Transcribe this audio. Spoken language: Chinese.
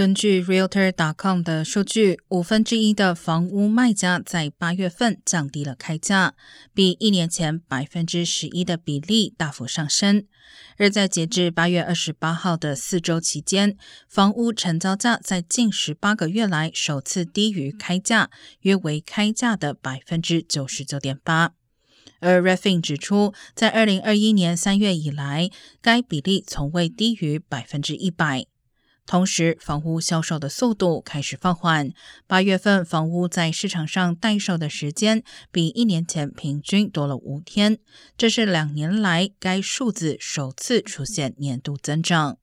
根据 Realtor.com 的数据，五分之一的房屋卖家在八月份降低了开价，比一年前百分之十一的比例大幅上升。而在截至八月二十八号的四周期间，房屋成交价在近十八个月来首次低于开价，约为开价的百分之九十九点八。而 Refin 指出，在二零二一年三月以来，该比例从未低于百分之一百。同时，房屋销售的速度开始放缓。八月份房屋在市场上待售的时间比一年前平均多了五天，这是两年来该数字首次出现年度增长。